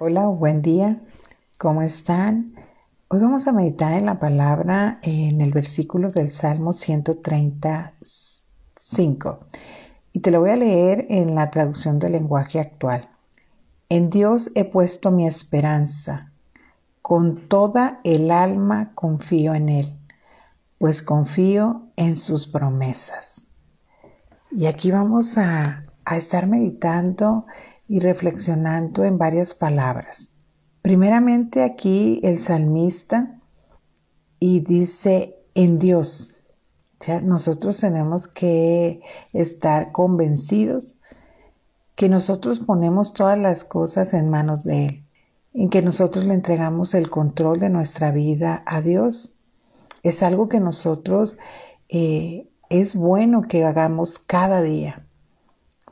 Hola, buen día. ¿Cómo están? Hoy vamos a meditar en la palabra en el versículo del Salmo 135. Y te lo voy a leer en la traducción del lenguaje actual. En Dios he puesto mi esperanza. Con toda el alma confío en Él, pues confío en sus promesas. Y aquí vamos a, a estar meditando y reflexionando en varias palabras. Primeramente aquí el salmista y dice en Dios. O sea, nosotros tenemos que estar convencidos que nosotros ponemos todas las cosas en manos de Él, en que nosotros le entregamos el control de nuestra vida a Dios. Es algo que nosotros eh, es bueno que hagamos cada día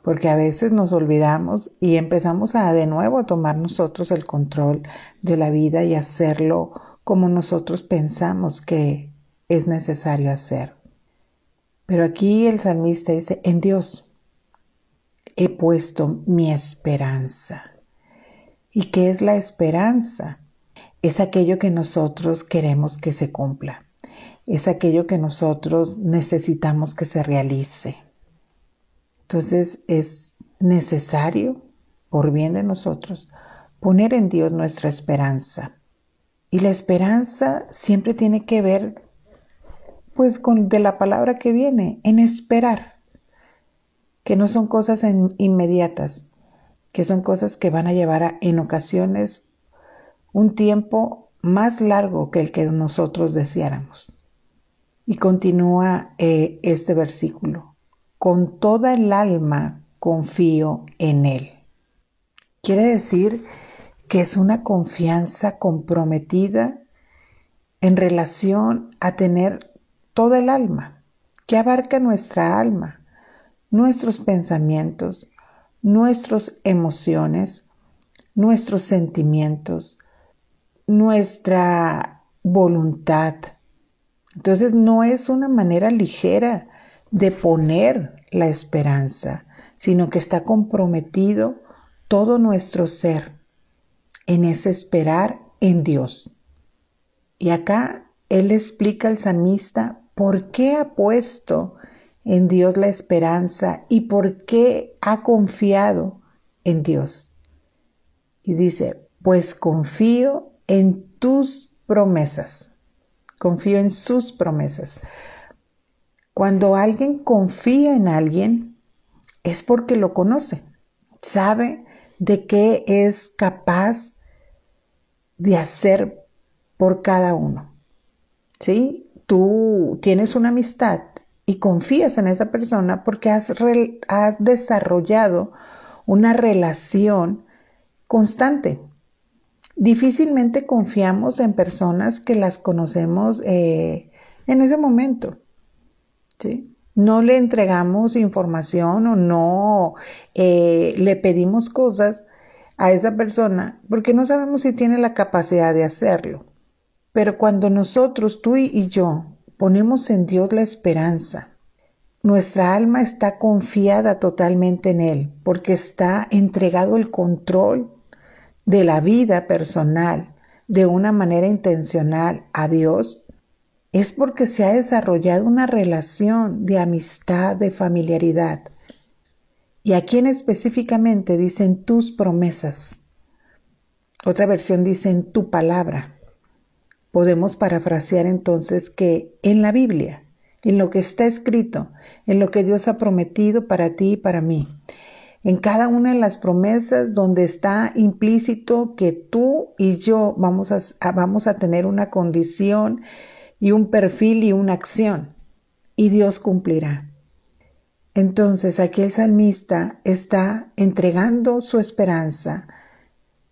porque a veces nos olvidamos y empezamos a de nuevo a tomar nosotros el control de la vida y hacerlo como nosotros pensamos que es necesario hacer. Pero aquí el salmista dice, en Dios he puesto mi esperanza. ¿Y qué es la esperanza? Es aquello que nosotros queremos que se cumpla. Es aquello que nosotros necesitamos que se realice. Entonces es necesario, por bien de nosotros, poner en Dios nuestra esperanza. Y la esperanza siempre tiene que ver, pues, con de la palabra que viene, en esperar, que no son cosas inmediatas, que son cosas que van a llevar en ocasiones un tiempo más largo que el que nosotros deseáramos. Y continúa eh, este versículo con toda el alma confío en Él. Quiere decir que es una confianza comprometida en relación a tener toda el alma, que abarca nuestra alma, nuestros pensamientos, nuestras emociones, nuestros sentimientos, nuestra voluntad. Entonces no es una manera ligera de poner la esperanza, sino que está comprometido todo nuestro ser en ese esperar en Dios. Y acá él explica al samista por qué ha puesto en Dios la esperanza y por qué ha confiado en Dios. Y dice, pues confío en tus promesas, confío en sus promesas. Cuando alguien confía en alguien, es porque lo conoce, sabe de qué es capaz de hacer por cada uno. ¿Sí? Tú tienes una amistad y confías en esa persona porque has, desarrollado una relación constante. Difícilmente confiamos en personas que las conocemos eh, en ese momento. No le entregamos información o no eh, le pedimos cosas a esa persona porque no sabemos si tiene la capacidad de hacerlo. Pero cuando nosotros, tú y yo, ponemos en Dios la esperanza, nuestra alma está confiada totalmente en Él porque está entregado el control de la vida personal de una manera intencional a Dios es porque se ha desarrollado una relación de amistad, de familiaridad. Y aquí en específicamente dicen tus promesas. Otra versión dice en tu palabra. Podemos parafrasear entonces que en la Biblia, en lo que está escrito, en lo que Dios ha prometido para ti y para mí, en cada una de las promesas donde está implícito que tú y yo vamos a, vamos a tener una condición y un perfil y una acción, y Dios cumplirá. Entonces aquí el salmista está entregando su esperanza,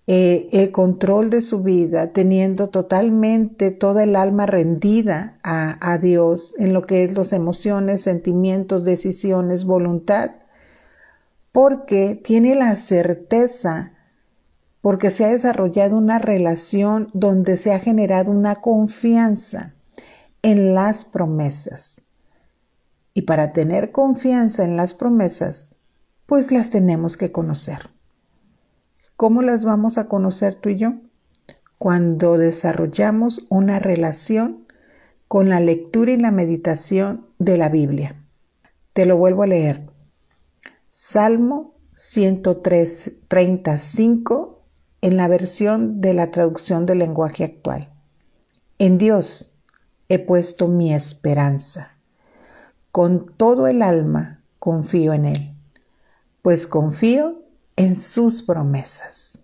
eh, el control de su vida, teniendo totalmente toda el alma rendida a, a Dios en lo que es las emociones, sentimientos, decisiones, voluntad, porque tiene la certeza porque se ha desarrollado una relación donde se ha generado una confianza en las promesas. Y para tener confianza en las promesas, pues las tenemos que conocer. ¿Cómo las vamos a conocer tú y yo? Cuando desarrollamos una relación con la lectura y la meditación de la Biblia. Te lo vuelvo a leer. Salmo 135 en la versión de la traducción del lenguaje actual. En Dios he puesto mi esperanza. Con todo el alma confío en Él, pues confío en sus promesas.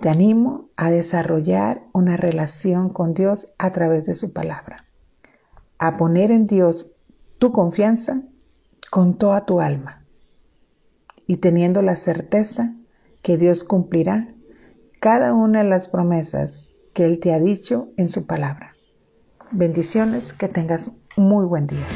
Te animo a desarrollar una relación con Dios a través de su palabra, a poner en Dios tu confianza con toda tu alma y teniendo la certeza que Dios cumplirá cada una de las promesas que Él te ha dicho en su palabra. Bendiciones, que tengas muy buen día.